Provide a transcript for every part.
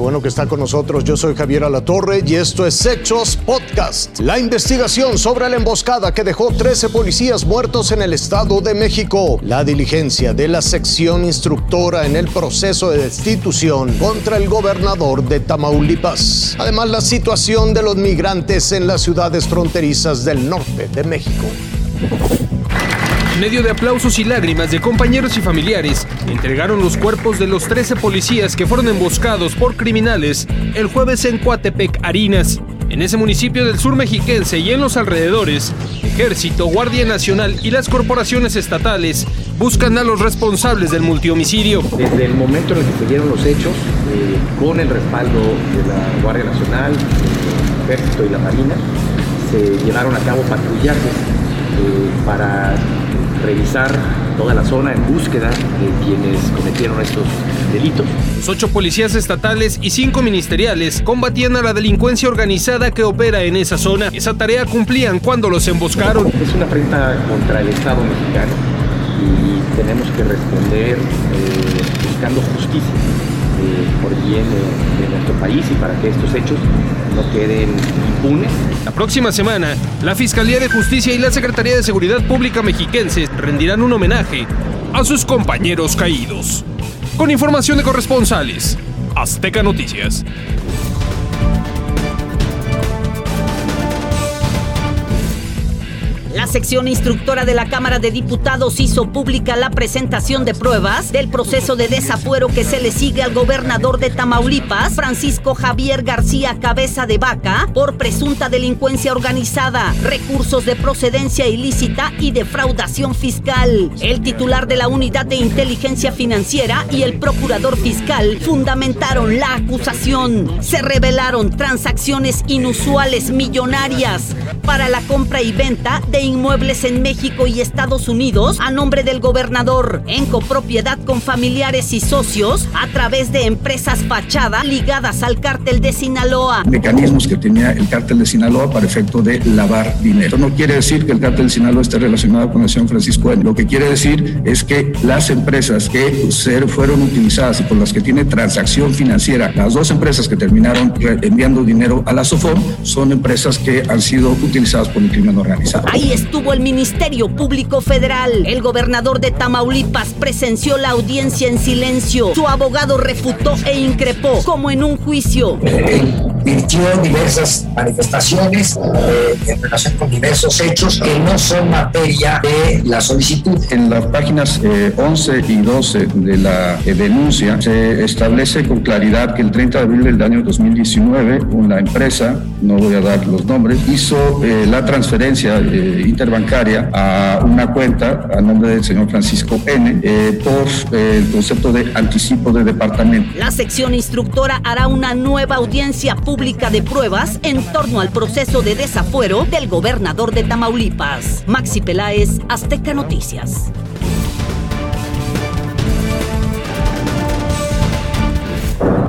bueno que está con nosotros. Yo soy Javier Alatorre y esto es Hechos Podcast. La investigación sobre la emboscada que dejó 13 policías muertos en el Estado de México. La diligencia de la sección instructora en el proceso de destitución contra el gobernador de Tamaulipas. Además, la situación de los migrantes en las ciudades fronterizas del norte de México. Medio de aplausos y lágrimas de compañeros y familiares, entregaron los cuerpos de los 13 policías que fueron emboscados por criminales el jueves en Coatepec, Arinas. En ese municipio del sur mexiquense y en los alrededores, Ejército, Guardia Nacional y las corporaciones estatales buscan a los responsables del multihomicidio. Desde el momento en el que se dieron los hechos, eh, con el respaldo de la Guardia Nacional, el Ejército y la Marina, se llevaron a cabo patrullajes para revisar toda la zona en búsqueda de quienes cometieron estos delitos. Los ocho policías estatales y cinco ministeriales combatían a la delincuencia organizada que opera en esa zona. Esa tarea cumplían cuando los emboscaron. Es una afrenta contra el Estado mexicano y tenemos que responder eh, buscando justicia eh, por bien de, de nuestro país y para que estos hechos no queden impunes. La próxima semana, la Fiscalía de Justicia y la Secretaría de Seguridad Pública mexiquenses rendirán un homenaje a sus compañeros caídos. Con información de corresponsales, Azteca Noticias. La sección instructora de la Cámara de Diputados hizo pública la presentación de pruebas del proceso de desafuero que se le sigue al gobernador de Tamaulipas, Francisco Javier García Cabeza de Vaca, por presunta delincuencia organizada, recursos de procedencia ilícita y defraudación fiscal. El titular de la Unidad de Inteligencia Financiera y el procurador fiscal fundamentaron la acusación. Se revelaron transacciones inusuales millonarias para la compra y venta de inmuebles en México y Estados Unidos a nombre del gobernador, en copropiedad con familiares y socios a través de empresas fachada ligadas al cártel de Sinaloa. Mecanismos que tenía el cártel de Sinaloa para efecto de lavar dinero. No quiere decir que el cártel de Sinaloa esté relacionado con la señor Francisco. Lo que quiere decir es que las empresas que fueron utilizadas y por las que tiene transacción financiera, las dos empresas que terminaron enviando dinero a la SOFOM, son empresas que han sido utilizadas por el crimen organizado. Ahí estuvo el Ministerio Público Federal. El gobernador de Tamaulipas presenció la audiencia en silencio. Su abogado refutó e increpó, como en un juicio. Virtió diversas manifestaciones eh, en relación con diversos hechos que no son materia de la solicitud. En las páginas eh, 11 y 12 de la eh, denuncia se establece con claridad que el 30 de abril del año 2019 una empresa, no voy a dar los nombres, hizo eh, la transferencia interbancaria a una cuenta a nombre del señor Francisco N eh, por eh, el concepto de anticipo de departamento. La sección instructora hará una nueva audiencia pública de pruebas en torno al proceso de desafuero del gobernador de Tamaulipas. Maxi Peláez, Azteca Noticias.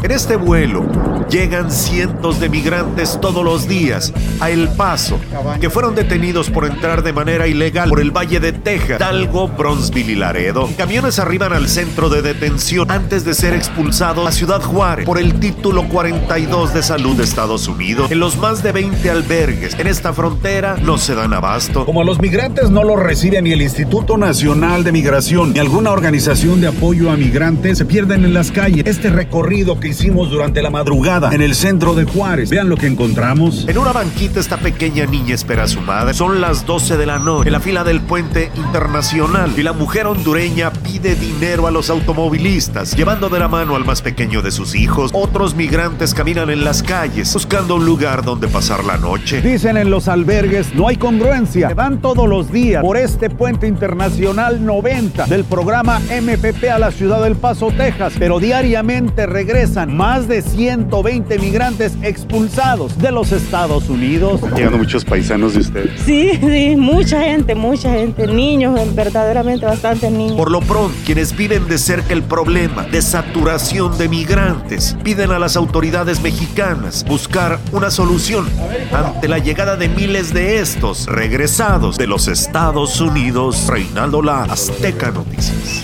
En este vuelo llegan cientos de migrantes todos los días a El Paso, que fueron detenidos por entrar de manera ilegal por el Valle de Texas, Dalgo, Bronzeville y Laredo. Camiones arriban al centro de detención antes de ser expulsados a Ciudad Juárez por el título 42 de salud de Estados Unidos. En los más de 20 albergues en esta frontera no se dan abasto. Como los migrantes no los recibe ni el Instituto Nacional de Migración ni alguna organización de apoyo a migrantes, se pierden en las calles. Este recorrido que hicimos durante la madrugada en el centro de Juárez. Vean lo que encontramos. En una banquita esta pequeña niña espera a su madre. Son las 12 de la noche en la fila del puente internacional y la mujer hondureña pide dinero a los automovilistas, llevando de la mano al más pequeño de sus hijos. Otros migrantes caminan en las calles buscando un lugar donde pasar la noche. Dicen en los albergues no hay congruencia. Se van todos los días por este puente internacional 90 del programa MPP a la ciudad del Paso, Texas, pero diariamente regresan más de 120 migrantes expulsados de los Estados Unidos. Llegando muchos paisanos de ustedes. Sí, sí, mucha gente, mucha gente, niños, verdaderamente bastantes niños. Por lo pronto, quienes viven de cerca el problema de saturación de migrantes piden a las autoridades mexicanas buscar una solución ante la llegada de miles de estos regresados de los Estados Unidos. Reinaldo La Azteca Noticias.